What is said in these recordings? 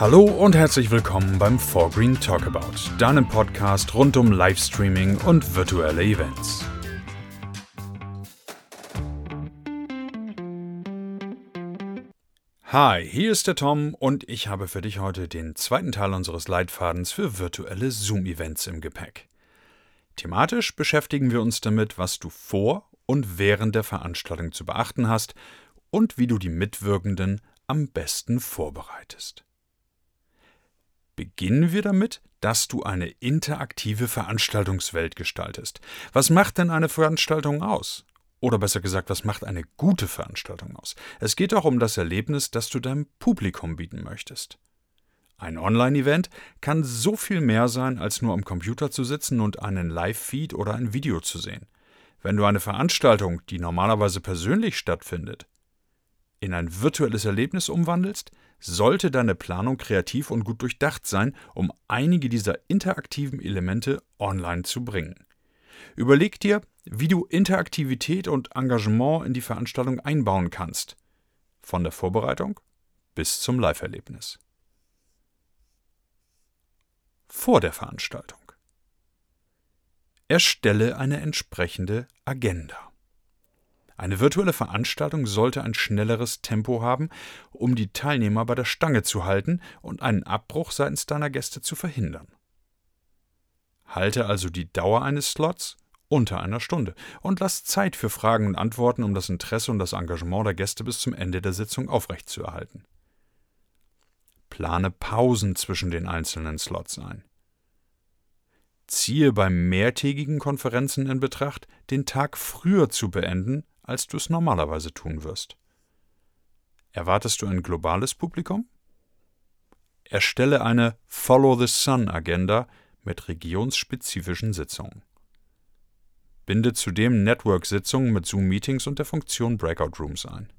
Hallo und herzlich willkommen beim Forgreen Talkabout, deinem Podcast rund um Livestreaming und virtuelle Events. Hi, hier ist der Tom und ich habe für dich heute den zweiten Teil unseres Leitfadens für virtuelle Zoom-Events im Gepäck. Thematisch beschäftigen wir uns damit, was du vor und während der Veranstaltung zu beachten hast und wie du die Mitwirkenden am besten vorbereitest. Beginnen wir damit, dass du eine interaktive Veranstaltungswelt gestaltest. Was macht denn eine Veranstaltung aus? Oder besser gesagt, was macht eine gute Veranstaltung aus? Es geht auch um das Erlebnis, das du deinem Publikum bieten möchtest. Ein Online-Event kann so viel mehr sein, als nur am Computer zu sitzen und einen Live-Feed oder ein Video zu sehen. Wenn du eine Veranstaltung, die normalerweise persönlich stattfindet, in ein virtuelles Erlebnis umwandelst, sollte deine Planung kreativ und gut durchdacht sein, um einige dieser interaktiven Elemente online zu bringen. Überleg dir, wie du Interaktivität und Engagement in die Veranstaltung einbauen kannst. Von der Vorbereitung bis zum Live-Erlebnis. Vor der Veranstaltung. Erstelle eine entsprechende Agenda. Eine virtuelle Veranstaltung sollte ein schnelleres Tempo haben, um die Teilnehmer bei der Stange zu halten und einen Abbruch seitens deiner Gäste zu verhindern. Halte also die Dauer eines Slots unter einer Stunde und lass Zeit für Fragen und Antworten, um das Interesse und das Engagement der Gäste bis zum Ende der Sitzung aufrechtzuerhalten. Plane Pausen zwischen den einzelnen Slots ein. Ziehe bei mehrtägigen Konferenzen in Betracht, den Tag früher zu beenden als du es normalerweise tun wirst. Erwartest du ein globales Publikum? Erstelle eine Follow the Sun Agenda mit regionsspezifischen Sitzungen. Binde zudem Network-Sitzungen mit Zoom-Meetings und der Funktion Breakout Rooms ein.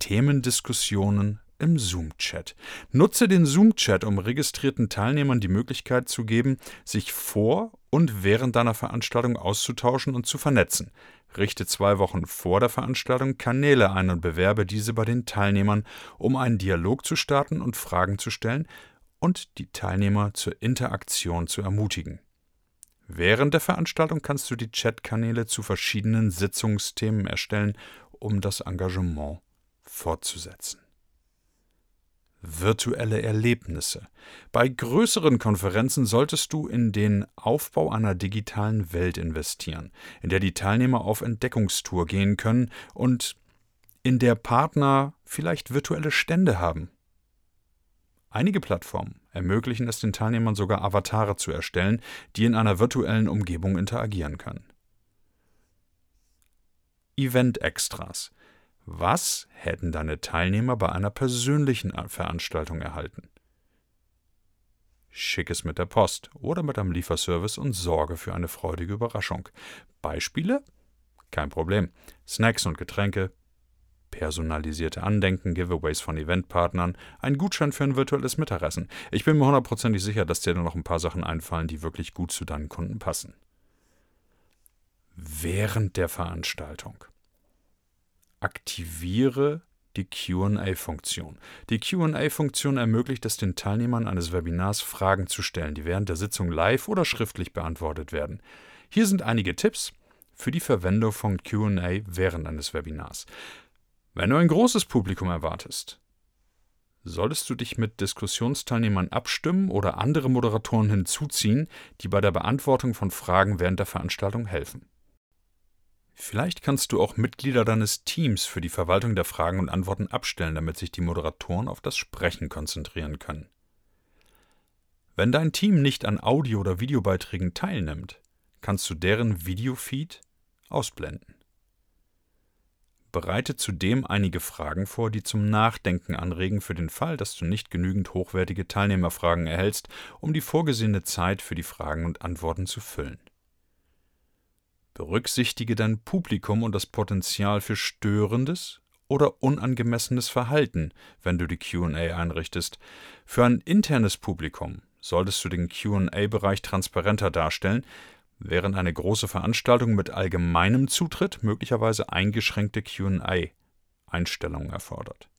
Themendiskussionen im Zoom-Chat. Nutze den Zoom-Chat, um registrierten Teilnehmern die Möglichkeit zu geben, sich vor und während deiner Veranstaltung auszutauschen und zu vernetzen. Richte zwei Wochen vor der Veranstaltung Kanäle ein und bewerbe diese bei den Teilnehmern, um einen Dialog zu starten und Fragen zu stellen und die Teilnehmer zur Interaktion zu ermutigen. Während der Veranstaltung kannst du die Chatkanäle zu verschiedenen Sitzungsthemen erstellen, um das Engagement fortzusetzen virtuelle Erlebnisse. Bei größeren Konferenzen solltest du in den Aufbau einer digitalen Welt investieren, in der die Teilnehmer auf Entdeckungstour gehen können und in der Partner vielleicht virtuelle Stände haben. Einige Plattformen ermöglichen es den Teilnehmern sogar Avatare zu erstellen, die in einer virtuellen Umgebung interagieren können. Event-Extras was hätten deine Teilnehmer bei einer persönlichen Veranstaltung erhalten? Schick es mit der Post oder mit einem Lieferservice und sorge für eine freudige Überraschung. Beispiele? Kein Problem. Snacks und Getränke, personalisierte Andenken, Giveaways von Eventpartnern, ein Gutschein für ein virtuelles Mittagessen. Ich bin mir hundertprozentig sicher, dass dir noch ein paar Sachen einfallen, die wirklich gut zu deinen Kunden passen. Während der Veranstaltung aktiviere die QA-Funktion. Die QA-Funktion ermöglicht es den Teilnehmern eines Webinars, Fragen zu stellen, die während der Sitzung live oder schriftlich beantwortet werden. Hier sind einige Tipps für die Verwendung von QA während eines Webinars. Wenn du ein großes Publikum erwartest, solltest du dich mit Diskussionsteilnehmern abstimmen oder andere Moderatoren hinzuziehen, die bei der Beantwortung von Fragen während der Veranstaltung helfen. Vielleicht kannst du auch Mitglieder deines Teams für die Verwaltung der Fragen und Antworten abstellen, damit sich die Moderatoren auf das Sprechen konzentrieren können. Wenn dein Team nicht an Audio- oder Videobeiträgen teilnimmt, kannst du deren Videofeed ausblenden. Bereite zudem einige Fragen vor, die zum Nachdenken anregen für den Fall, dass du nicht genügend hochwertige Teilnehmerfragen erhältst, um die vorgesehene Zeit für die Fragen und Antworten zu füllen. Berücksichtige dein Publikum und das Potenzial für störendes oder unangemessenes Verhalten, wenn du die QA einrichtest. Für ein internes Publikum solltest du den QA-Bereich transparenter darstellen, während eine große Veranstaltung mit allgemeinem Zutritt möglicherweise eingeschränkte QA-Einstellungen erfordert.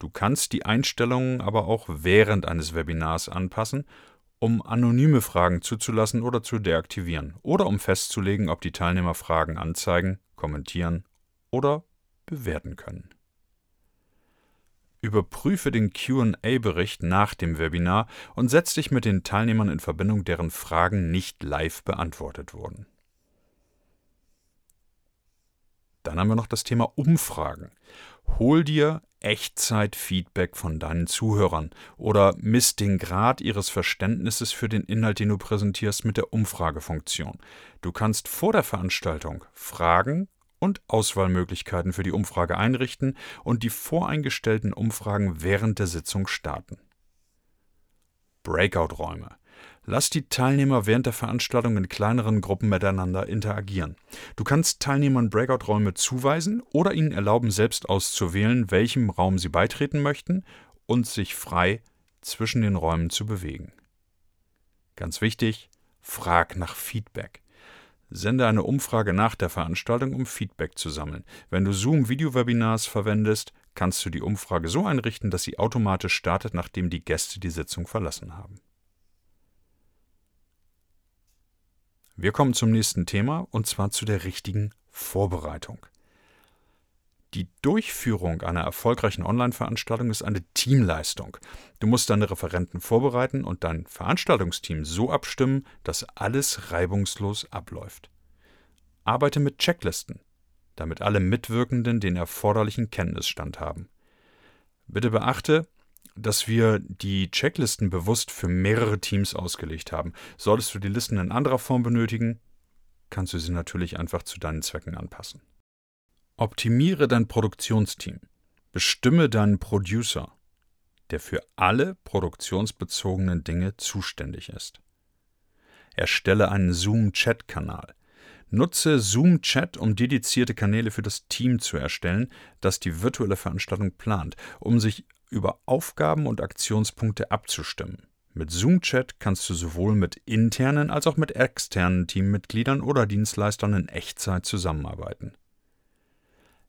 Du kannst die Einstellungen aber auch während eines Webinars anpassen, um anonyme Fragen zuzulassen oder zu deaktivieren oder um festzulegen, ob die Teilnehmer Fragen anzeigen, kommentieren oder bewerten können. Überprüfe den QA-Bericht nach dem Webinar und setz dich mit den Teilnehmern in Verbindung, deren Fragen nicht live beantwortet wurden. Dann haben wir noch das Thema Umfragen. Hol dir Echtzeit-Feedback von deinen Zuhörern oder misst den Grad ihres Verständnisses für den Inhalt, den du präsentierst, mit der Umfragefunktion. Du kannst vor der Veranstaltung Fragen und Auswahlmöglichkeiten für die Umfrage einrichten und die voreingestellten Umfragen während der Sitzung starten. Breakout-Räume. Lass die Teilnehmer während der Veranstaltung in kleineren Gruppen miteinander interagieren. Du kannst Teilnehmern Breakout-Räume zuweisen oder ihnen erlauben, selbst auszuwählen, welchem Raum sie beitreten möchten und sich frei zwischen den Räumen zu bewegen. Ganz wichtig, frag nach Feedback. Sende eine Umfrage nach der Veranstaltung, um Feedback zu sammeln. Wenn du Zoom-Video-Webinars verwendest, kannst du die Umfrage so einrichten, dass sie automatisch startet, nachdem die Gäste die Sitzung verlassen haben. Wir kommen zum nächsten Thema und zwar zu der richtigen Vorbereitung. Die Durchführung einer erfolgreichen Online-Veranstaltung ist eine Teamleistung. Du musst deine Referenten vorbereiten und dein Veranstaltungsteam so abstimmen, dass alles reibungslos abläuft. Arbeite mit Checklisten, damit alle Mitwirkenden den erforderlichen Kenntnisstand haben. Bitte beachte, dass wir die Checklisten bewusst für mehrere Teams ausgelegt haben. Solltest du die Listen in anderer Form benötigen, kannst du sie natürlich einfach zu deinen Zwecken anpassen. Optimiere dein Produktionsteam. Bestimme deinen Producer, der für alle produktionsbezogenen Dinge zuständig ist. Erstelle einen Zoom-Chat-Kanal. Nutze Zoom Chat, um dedizierte Kanäle für das Team zu erstellen, das die virtuelle Veranstaltung plant, um sich über Aufgaben und Aktionspunkte abzustimmen. Mit Zoom Chat kannst du sowohl mit internen als auch mit externen Teammitgliedern oder Dienstleistern in Echtzeit zusammenarbeiten.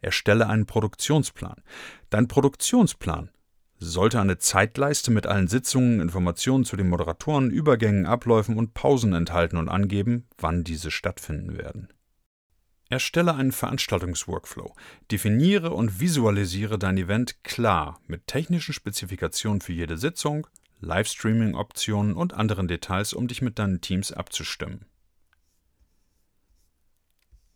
Erstelle einen Produktionsplan. Dein Produktionsplan sollte eine Zeitleiste mit allen Sitzungen, Informationen zu den Moderatoren, Übergängen, Abläufen und Pausen enthalten und angeben, wann diese stattfinden werden. Erstelle einen Veranstaltungsworkflow. Definiere und visualisiere dein Event klar mit technischen Spezifikationen für jede Sitzung, Livestreaming-Optionen und anderen Details, um dich mit deinen Teams abzustimmen.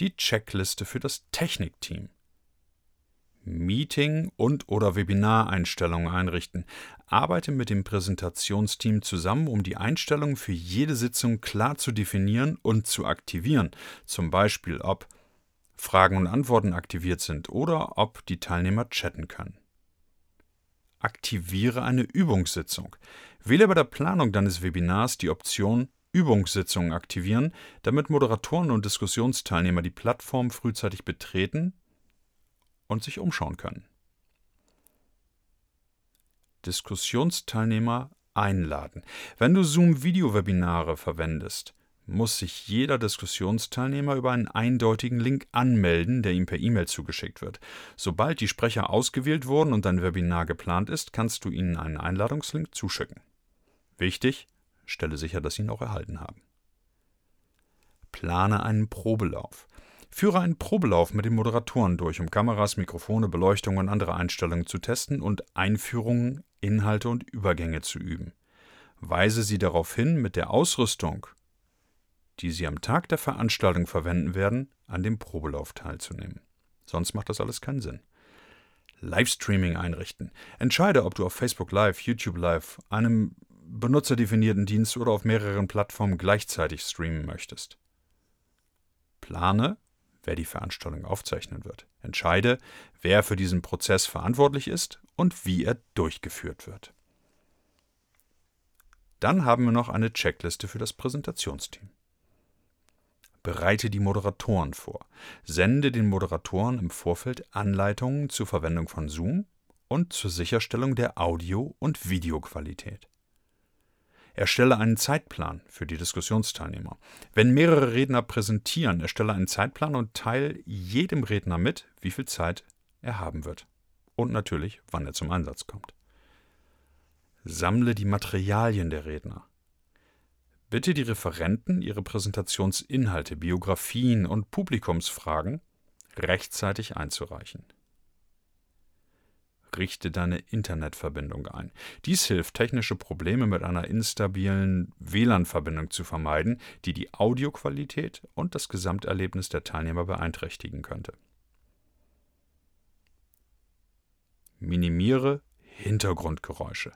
Die Checkliste für das Technikteam. Meeting- und/oder Webinareinstellungen einrichten. Arbeite mit dem Präsentationsteam zusammen, um die Einstellungen für jede Sitzung klar zu definieren und zu aktivieren. Zum Beispiel, ob Fragen und Antworten aktiviert sind oder ob die Teilnehmer chatten können. Aktiviere eine Übungssitzung. Wähle bei der Planung deines Webinars die Option Übungssitzungen aktivieren, damit Moderatoren und Diskussionsteilnehmer die Plattform frühzeitig betreten und sich umschauen können. Diskussionsteilnehmer einladen. Wenn du Zoom-Video-Webinare verwendest, muss sich jeder Diskussionsteilnehmer über einen eindeutigen Link anmelden, der ihm per E-Mail zugeschickt wird. Sobald die Sprecher ausgewählt wurden und dein Webinar geplant ist, kannst du ihnen einen Einladungslink zuschicken. Wichtig, stelle sicher, dass sie ihn auch erhalten haben. Plane einen Probelauf. Führe einen Probelauf mit den Moderatoren durch, um Kameras, Mikrofone, Beleuchtung und andere Einstellungen zu testen und Einführungen, Inhalte und Übergänge zu üben. Weise sie darauf hin, mit der Ausrüstung, die sie am Tag der Veranstaltung verwenden werden, an dem Probelauf teilzunehmen. Sonst macht das alles keinen Sinn. Livestreaming einrichten. Entscheide, ob du auf Facebook Live, YouTube Live, einem benutzerdefinierten Dienst oder auf mehreren Plattformen gleichzeitig streamen möchtest. Plane, wer die Veranstaltung aufzeichnen wird. Entscheide, wer für diesen Prozess verantwortlich ist und wie er durchgeführt wird. Dann haben wir noch eine Checkliste für das Präsentationsteam. Bereite die Moderatoren vor. Sende den Moderatoren im Vorfeld Anleitungen zur Verwendung von Zoom und zur Sicherstellung der Audio- und Videoqualität. Erstelle einen Zeitplan für die Diskussionsteilnehmer. Wenn mehrere Redner präsentieren, erstelle einen Zeitplan und teile jedem Redner mit, wie viel Zeit er haben wird. und natürlich, wann er zum Einsatz kommt. Sammle die Materialien der Redner. Bitte die Referenten, ihre Präsentationsinhalte, Biografien und Publikumsfragen rechtzeitig einzureichen. Richte deine Internetverbindung ein. Dies hilft, technische Probleme mit einer instabilen WLAN-Verbindung zu vermeiden, die die Audioqualität und das Gesamterlebnis der Teilnehmer beeinträchtigen könnte. Minimiere Hintergrundgeräusche.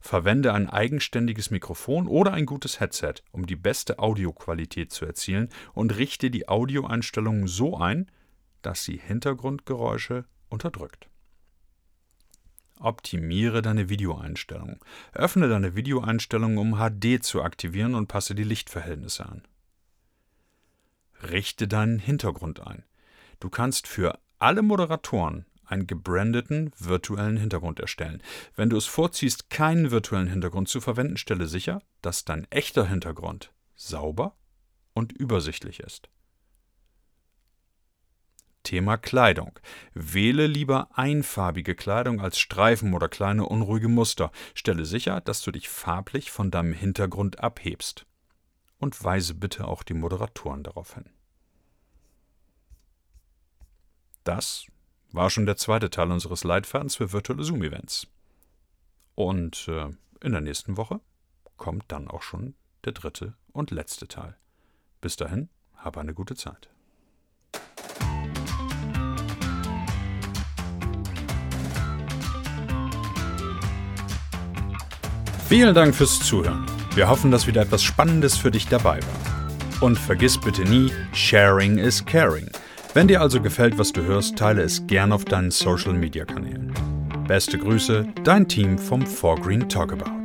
Verwende ein eigenständiges Mikrofon oder ein gutes Headset, um die beste Audioqualität zu erzielen und richte die Audioeinstellungen so ein, dass sie Hintergrundgeräusche unterdrückt. Optimiere deine Videoeinstellungen. Öffne deine Videoeinstellungen, um HD zu aktivieren und passe die Lichtverhältnisse an. Richte deinen Hintergrund ein. Du kannst für alle Moderatoren einen gebrandeten virtuellen Hintergrund erstellen. Wenn du es vorziehst, keinen virtuellen Hintergrund zu verwenden, stelle sicher, dass dein echter Hintergrund sauber und übersichtlich ist. Thema Kleidung. Wähle lieber einfarbige Kleidung als Streifen oder kleine unruhige Muster. Stelle sicher, dass du dich farblich von deinem Hintergrund abhebst. Und weise bitte auch die Moderatoren darauf hin. Das war schon der zweite Teil unseres Leitfadens für virtuelle Zoom-Events. Und äh, in der nächsten Woche kommt dann auch schon der dritte und letzte Teil. Bis dahin, hab eine gute Zeit. Vielen Dank fürs Zuhören. Wir hoffen, dass wieder etwas Spannendes für dich dabei war. Und vergiss bitte nie, Sharing is Caring. Wenn dir also gefällt, was du hörst, teile es gern auf deinen Social Media Kanälen. Beste Grüße, dein Team vom 4Green Talkabout.